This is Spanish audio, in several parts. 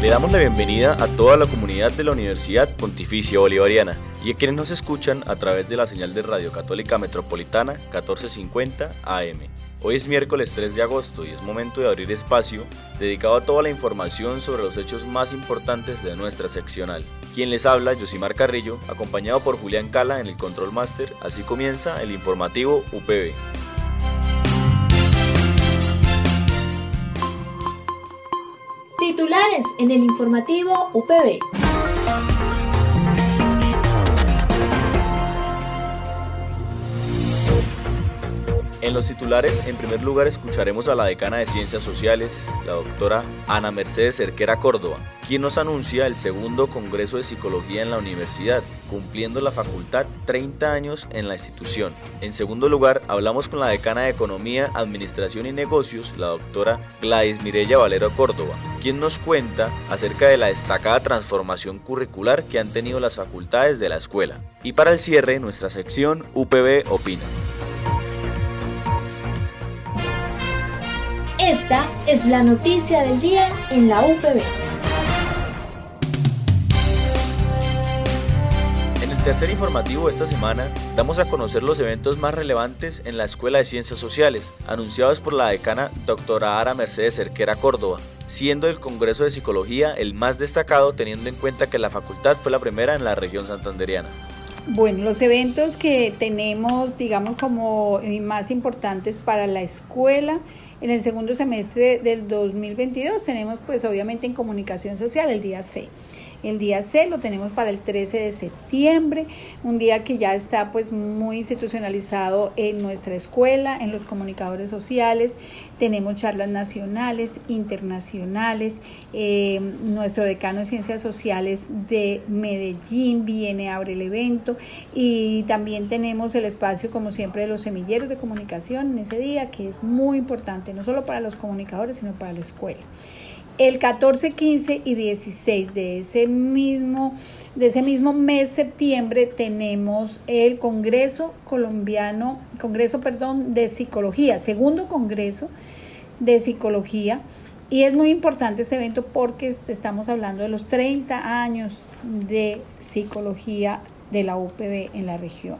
Le damos la bienvenida a toda la comunidad de la Universidad Pontificia Bolivariana y a quienes nos escuchan a través de la señal de Radio Católica Metropolitana 1450 AM. Hoy es miércoles 3 de agosto y es momento de abrir espacio dedicado a toda la información sobre los hechos más importantes de nuestra seccional. Quien les habla, Josimar Carrillo, acompañado por Julián Cala en el Control Master. Así comienza el informativo UPB. Titulares en el informativo UPB. En los titulares, en primer lugar, escucharemos a la decana de Ciencias Sociales, la doctora Ana Mercedes Cerquera Córdoba, quien nos anuncia el segundo Congreso de Psicología en la universidad, cumpliendo la facultad 30 años en la institución. En segundo lugar, hablamos con la decana de Economía, Administración y Negocios, la doctora Gladys Mirella Valero Córdoba, quien nos cuenta acerca de la destacada transformación curricular que han tenido las facultades de la escuela. Y para el cierre, nuestra sección UPB Opina. Esta es la noticia del día en la UPB. En el tercer informativo de esta semana damos a conocer los eventos más relevantes en la Escuela de Ciencias Sociales, anunciados por la decana doctora Ara Mercedes Cerquera Córdoba, siendo el Congreso de Psicología el más destacado teniendo en cuenta que la facultad fue la primera en la región santanderiana. Bueno, los eventos que tenemos, digamos, como más importantes para la escuela, en el segundo semestre del 2022 tenemos pues obviamente en comunicación social el día C. El día C lo tenemos para el 13 de septiembre, un día que ya está pues muy institucionalizado en nuestra escuela, en los comunicadores sociales. Tenemos charlas nacionales, internacionales. Eh, nuestro decano de Ciencias Sociales de Medellín viene, abre el evento y también tenemos el espacio como siempre de los semilleros de comunicación en ese día, que es muy importante, no solo para los comunicadores, sino para la escuela. El 14, 15 y 16 de ese mismo, de ese mismo mes septiembre tenemos el Congreso colombiano, Congreso, perdón, de Psicología, segundo Congreso de Psicología. Y es muy importante este evento porque estamos hablando de los 30 años de psicología de la UPB en la región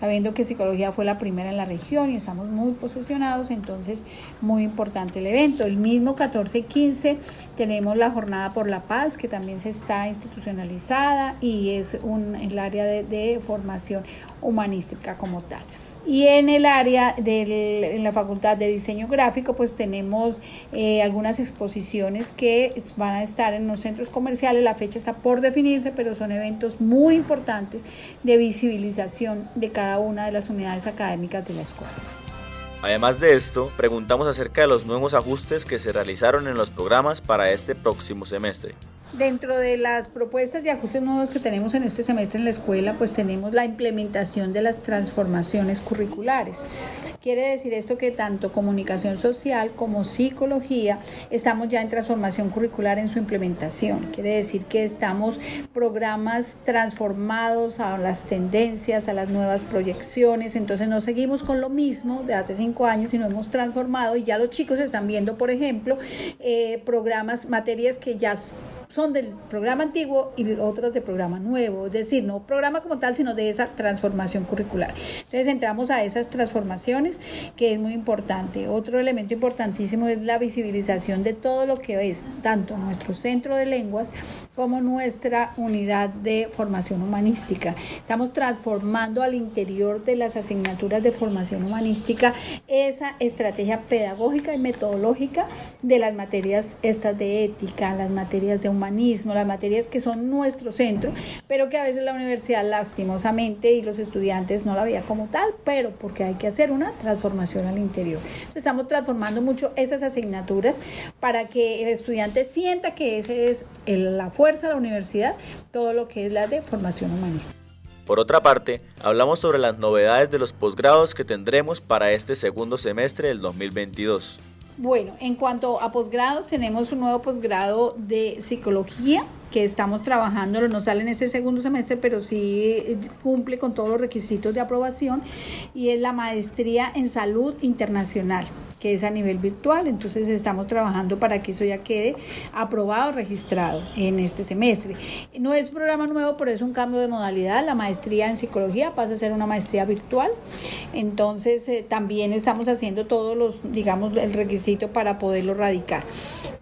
sabiendo que psicología fue la primera en la región y estamos muy posesionados, entonces muy importante el evento. El mismo 14 y 15 tenemos la Jornada por la Paz, que también se está institucionalizada y es un, el área de formación humanística como tal. Y en el área de la Facultad de Diseño Gráfico, pues tenemos eh, algunas exposiciones que van a estar en los centros comerciales. La fecha está por definirse, pero son eventos muy importantes de visibilización de cada una de las unidades académicas de la escuela. Además de esto, preguntamos acerca de los nuevos ajustes que se realizaron en los programas para este próximo semestre. Dentro de las propuestas y ajustes nuevos que tenemos en este semestre en la escuela, pues tenemos la implementación de las transformaciones curriculares. Quiere decir esto que tanto comunicación social como psicología estamos ya en transformación curricular en su implementación. Quiere decir que estamos programas transformados a las tendencias, a las nuevas proyecciones. Entonces no seguimos con lo mismo de hace cinco años, sino hemos transformado y ya los chicos están viendo, por ejemplo, eh, programas, materias que ya son del programa antiguo y otras del programa nuevo, es decir, no programa como tal, sino de esa transformación curricular. Entonces entramos a esas transformaciones, que es muy importante. Otro elemento importantísimo es la visibilización de todo lo que es tanto nuestro centro de lenguas como nuestra unidad de formación humanística. Estamos transformando al interior de las asignaturas de formación humanística esa estrategia pedagógica y metodológica de las materias estas de ética, las materias de humanismo, las materias que son nuestro centro, pero que a veces la universidad lastimosamente y los estudiantes no la veía como tal, pero porque hay que hacer una transformación al interior. Estamos transformando mucho esas asignaturas para que el estudiante sienta que esa es la fuerza de la universidad, todo lo que es la de formación humanista. Por otra parte, hablamos sobre las novedades de los posgrados que tendremos para este segundo semestre del 2022. Bueno, en cuanto a posgrados, tenemos un nuevo posgrado de psicología que estamos trabajando, no sale en este segundo semestre, pero sí cumple con todos los requisitos de aprobación y es la maestría en salud internacional que es a nivel virtual. Entonces estamos trabajando para que eso ya quede aprobado, registrado en este semestre. No es programa nuevo, pero es un cambio de modalidad. La maestría en psicología pasa a ser una maestría virtual. Entonces eh, también estamos haciendo todos los, digamos, el requisito para poderlo radicar.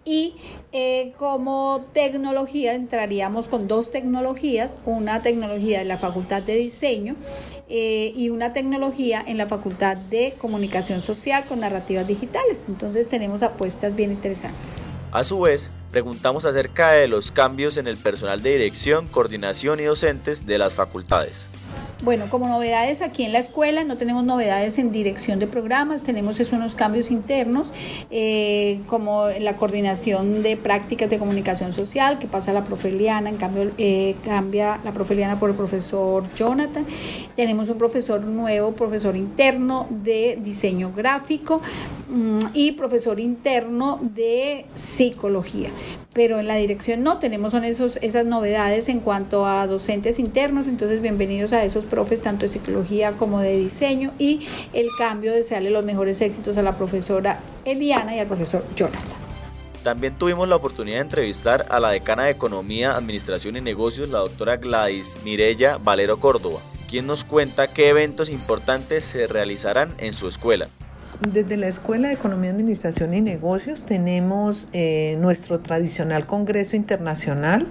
Y eh, como tecnología entraríamos con dos tecnologías, una tecnología de la Facultad de Diseño eh, y una tecnología en la Facultad de Comunicación Social con narrativas digitales. Entonces tenemos apuestas bien interesantes. A su vez, preguntamos acerca de los cambios en el personal de dirección, coordinación y docentes de las facultades. Bueno, como novedades aquí en la escuela, no tenemos novedades en dirección de programas, tenemos esos unos cambios internos, eh, como la coordinación de prácticas de comunicación social, que pasa a la profeliana, en cambio eh, cambia la profeliana por el profesor Jonathan. Tenemos un profesor nuevo, profesor interno de diseño gráfico y profesor interno de psicología pero en la dirección no tenemos son esos, esas novedades en cuanto a docentes internos, entonces bienvenidos a esos profes tanto de psicología como de diseño y el cambio desearle los mejores éxitos a la profesora Eliana y al profesor Jonathan. También tuvimos la oportunidad de entrevistar a la decana de Economía, Administración y Negocios, la doctora Gladys Mirella Valero Córdoba, quien nos cuenta qué eventos importantes se realizarán en su escuela. Desde la Escuela de Economía, Administración y Negocios tenemos eh, nuestro tradicional Congreso Internacional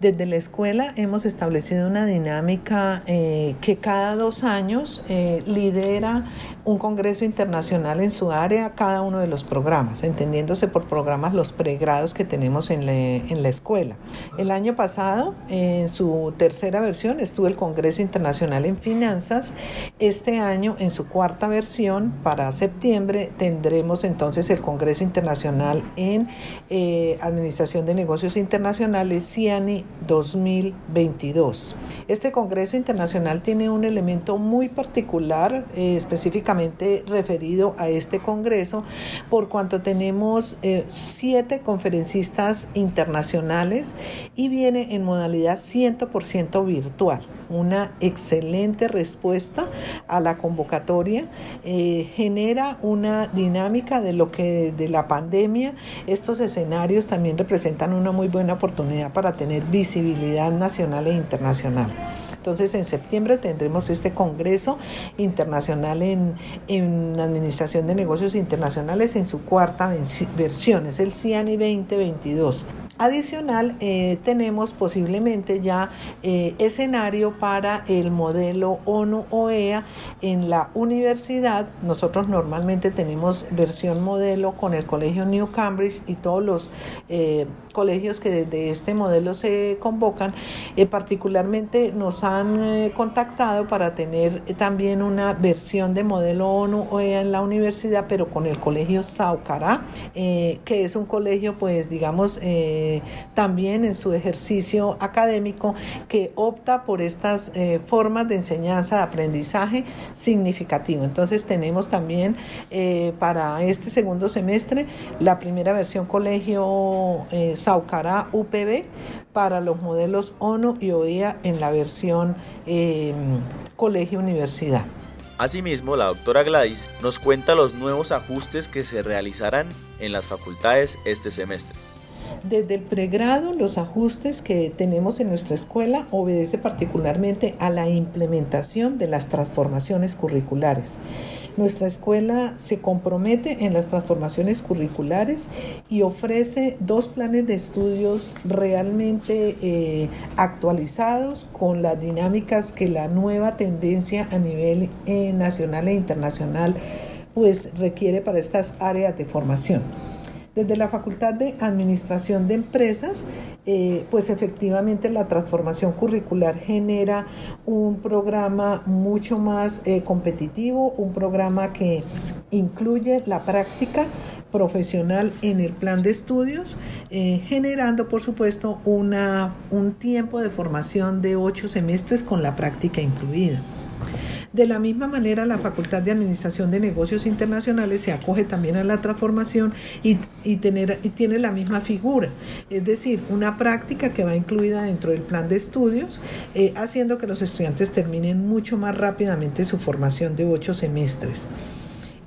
desde la escuela hemos establecido una dinámica eh, que cada dos años eh, lidera un congreso internacional en su área cada uno de los programas, entendiéndose por programas los pregrados que tenemos en, en la escuela. El año pasado, en su tercera versión, estuvo el Congreso Internacional en Finanzas. Este año, en su cuarta versión, para septiembre, tendremos entonces el Congreso Internacional en eh, Administración de Negocios Internacionales, CIANI 2022. Este Congreso Internacional tiene un elemento muy particular, eh, específicamente referido a este Congreso, por cuanto tenemos eh, siete conferencistas internacionales y viene en modalidad 100% virtual. Una excelente respuesta a la convocatoria, eh, genera una dinámica de lo que de la pandemia. Estos escenarios también representan una muy buena oportunidad para tener visibilidad nacional e internacional. Entonces en septiembre tendremos este Congreso Internacional en, en Administración de Negocios Internacionales en su cuarta versión, es el CIANI 2022. Adicional, eh, tenemos posiblemente ya eh, escenario para el modelo ONU-OEA en la universidad. Nosotros normalmente tenemos versión modelo con el Colegio New Cambridge y todos los eh, colegios que desde este modelo se convocan. particularmente nos han contactado para tener también una versión de modelo ONU-OEA en la universidad, pero con el Colegio Saucará, que es un colegio, pues digamos, también en su ejercicio académico que opta por estas eh, formas de enseñanza, de aprendizaje significativo. Entonces tenemos también eh, para este segundo semestre la primera versión colegio eh, Saucará UPB para los modelos ONU y OEA en la versión colegio universidad. Asimismo, la doctora Gladys nos cuenta los nuevos ajustes que se realizarán en las facultades este semestre. Desde el pregrado, los ajustes que tenemos en nuestra escuela obedece particularmente a la implementación de las transformaciones curriculares. Nuestra escuela se compromete en las transformaciones curriculares y ofrece dos planes de estudios realmente eh, actualizados con las dinámicas que la nueva tendencia a nivel eh, nacional e internacional pues requiere para estas áreas de formación. Desde la Facultad de Administración de Empresas, eh, pues efectivamente la transformación curricular genera un programa mucho más eh, competitivo, un programa que incluye la práctica profesional en el plan de estudios, eh, generando por supuesto una, un tiempo de formación de ocho semestres con la práctica incluida. De la misma manera, la Facultad de Administración de Negocios Internacionales se acoge también a la transformación y, tener, y tiene la misma figura, es decir, una práctica que va incluida dentro del plan de estudios, eh, haciendo que los estudiantes terminen mucho más rápidamente su formación de ocho semestres.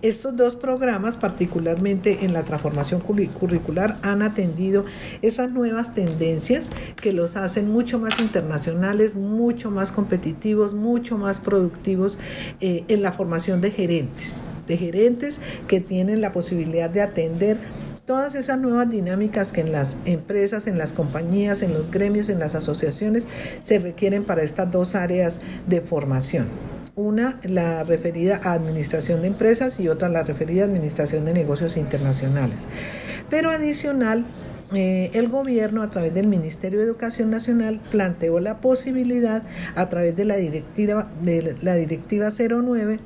Estos dos programas, particularmente en la transformación curricular, han atendido esas nuevas tendencias que los hacen mucho más internacionales, mucho más competitivos, mucho más productivos eh, en la formación de gerentes, de gerentes que tienen la posibilidad de atender todas esas nuevas dinámicas que en las empresas, en las compañías, en los gremios, en las asociaciones se requieren para estas dos áreas de formación. Una, la referida a administración de empresas y otra, la referida a administración de negocios internacionales. Pero adicional, eh, el gobierno a través del Ministerio de Educación Nacional planteó la posibilidad a través de la directiva, de la directiva 09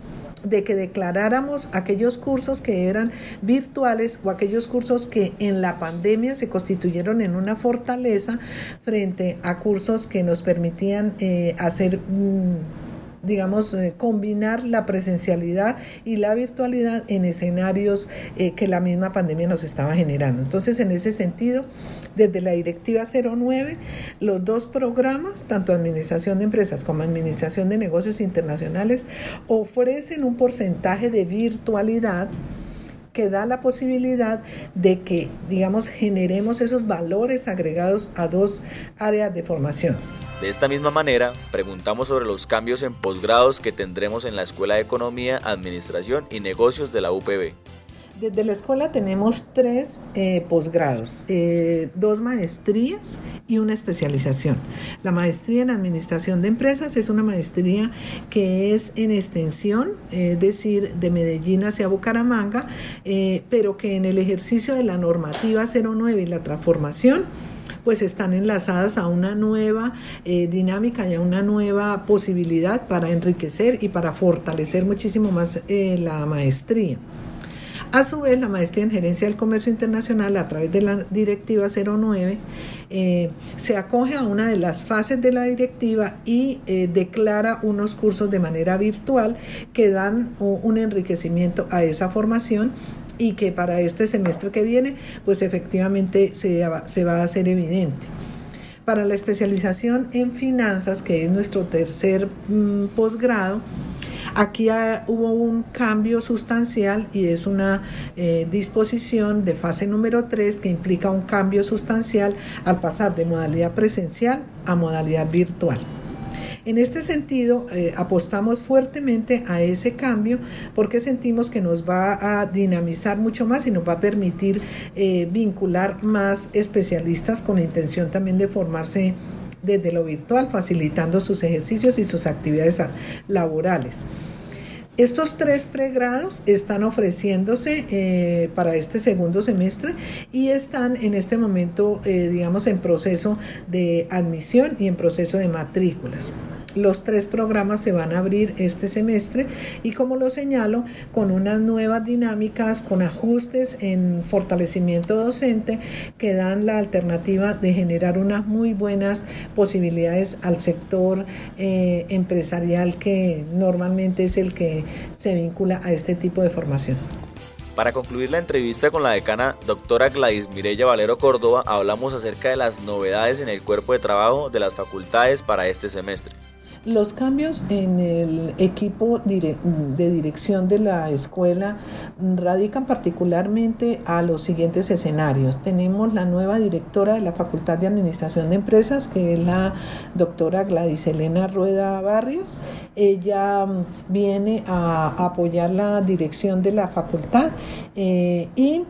de que declaráramos aquellos cursos que eran virtuales o aquellos cursos que en la pandemia se constituyeron en una fortaleza frente a cursos que nos permitían eh, hacer... Mm, digamos, eh, combinar la presencialidad y la virtualidad en escenarios eh, que la misma pandemia nos estaba generando. Entonces, en ese sentido, desde la Directiva 09, los dos programas, tanto Administración de Empresas como Administración de Negocios Internacionales, ofrecen un porcentaje de virtualidad que da la posibilidad de que, digamos, generemos esos valores agregados a dos áreas de formación. De esta misma manera, preguntamos sobre los cambios en posgrados que tendremos en la Escuela de Economía, Administración y Negocios de la UPB. Desde la escuela tenemos tres eh, posgrados, eh, dos maestrías y una especialización. La maestría en Administración de Empresas es una maestría que es en extensión, es decir, de Medellín hacia Bucaramanga, eh, pero que en el ejercicio de la normativa 09 y la transformación, pues están enlazadas a una nueva eh, dinámica y a una nueva posibilidad para enriquecer y para fortalecer muchísimo más eh, la maestría. A su vez, la maestría en gerencia del comercio internacional a través de la directiva 09 eh, se acoge a una de las fases de la directiva y declara unos cursos de manera virtual que dan un enriquecimiento a esa formación y que para este semestre que viene, pues efectivamente se, se va a hacer evidente. Para la especialización en finanzas, que es nuestro tercer mm, posgrado, Aquí hubo un cambio sustancial y es una eh, disposición de fase número 3 que implica un cambio sustancial al pasar de modalidad presencial a modalidad virtual. En este sentido, eh, apostamos fuertemente a ese cambio porque sentimos que nos va a dinamizar mucho más y nos va a permitir eh, vincular más especialistas con la intención también de formarse desde lo virtual, facilitando sus ejercicios y sus actividades laborales. Estos tres pregrados están ofreciéndose eh, para este segundo semestre y están en este momento, digamos, en proceso de admisión y en proceso de matrículas. Los tres programas se van a abrir este semestre y como lo señalo, con unas nuevas dinámicas, con ajustes en fortalecimiento docente que dan la alternativa de generar unas muy buenas posibilidades al sector eh, empresarial que normalmente es el que se vincula a este tipo de formación. Para concluir la entrevista con la decana doctora Gladys Mirella Valero Córdoba, hablamos acerca de las novedades en el cuerpo de trabajo de las facultades para este semestre. Los cambios en el equipo de dirección de la escuela radican particularmente a los siguientes escenarios. Tenemos la nueva directora de la Facultad de Administración de Empresas, que es la doctora Gladys Elena Rueda Barrios. Ella mm, viene a apoyar la dirección de la facultad eh, y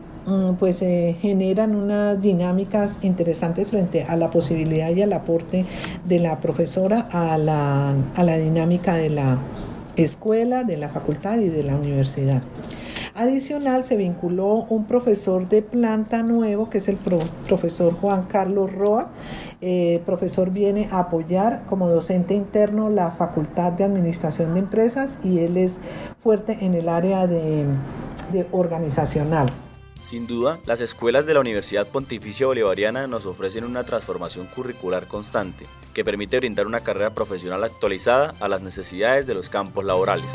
pues se generan unas dinámicas interesantes frente a la posibilidad y al aporte de la profesora a la, a la dinámica de la escuela, de la facultad y de la universidad. Adicional, se vinculó un profesor de planta nuevo, que es el profesor Juan Carlos Roa. Eh, profesor viene a apoyar como docente interno la Facultad de Administración de Empresas y él es fuerte en el área de organizacional. Sin duda, las escuelas de la Universidad Pontificia Bolivariana nos ofrecen una transformación curricular constante que permite brindar una carrera profesional actualizada a las necesidades de los campos laborales.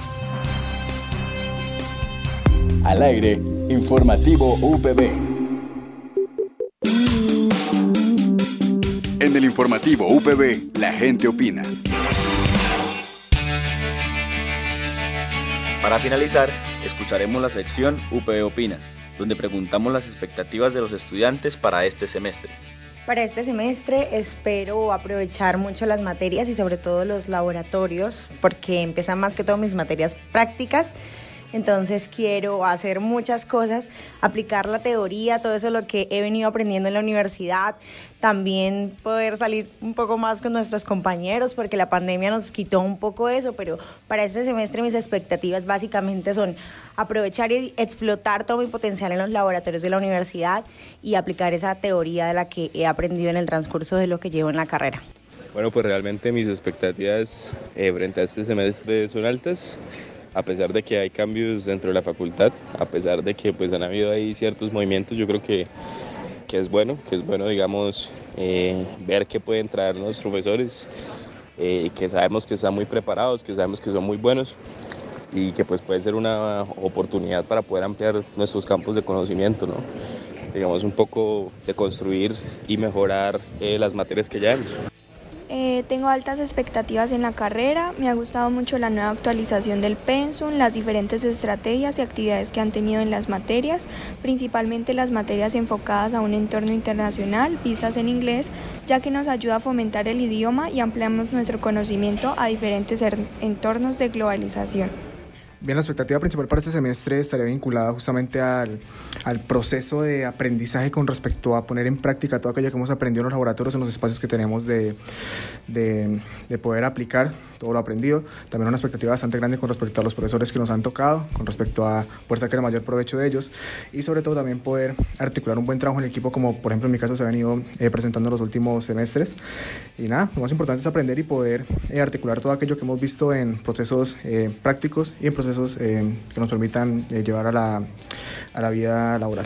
Al aire, informativo UPB. En el informativo UPB, la gente opina. Para finalizar, escucharemos la sección UPB Opina, donde preguntamos las expectativas de los estudiantes para este semestre. Para este semestre espero aprovechar mucho las materias y sobre todo los laboratorios, porque empiezan más que todo mis materias prácticas entonces quiero hacer muchas cosas, aplicar la teoría, todo eso lo que he venido aprendiendo en la universidad, también poder salir un poco más con nuestros compañeros, porque la pandemia nos quitó un poco eso, pero para este semestre mis expectativas básicamente son aprovechar y explotar todo mi potencial en los laboratorios de la universidad y aplicar esa teoría de la que he aprendido en el transcurso de lo que llevo en la carrera. Bueno, pues realmente mis expectativas eh, frente a este semestre son altas a pesar de que hay cambios dentro de la facultad, a pesar de que pues han habido ahí ciertos movimientos, yo creo que, que es bueno, que es bueno, digamos, eh, ver qué pueden traer los profesores, eh, que sabemos que están muy preparados, que sabemos que son muy buenos y que pues puede ser una oportunidad para poder ampliar nuestros campos de conocimiento, ¿no? digamos un poco de construir y mejorar eh, las materias que ya hemos. Tengo altas expectativas en la carrera, me ha gustado mucho la nueva actualización del pensum, las diferentes estrategias y actividades que han tenido en las materias, principalmente las materias enfocadas a un entorno internacional, vistas en inglés, ya que nos ayuda a fomentar el idioma y ampliamos nuestro conocimiento a diferentes entornos de globalización. Bien, la expectativa principal para este semestre estaría vinculada justamente al, al, proceso de aprendizaje con respecto a poner en práctica todo aquello que hemos aprendido en los laboratorios, en los espacios que tenemos de, de, de poder aplicar todo lo aprendido. También una expectativa bastante grande con respecto a los profesores que nos han tocado, con respecto a poder sacar el mayor provecho de ellos y sobre todo también poder articular un buen trabajo en equipo como por ejemplo en mi caso se ha venido eh, presentando en los últimos semestres. Y nada, lo más importante es aprender y poder eh, articular todo aquello que hemos visto en procesos eh, prácticos y en procesos eh, que nos permitan eh, llevar a la, a la vida laboral.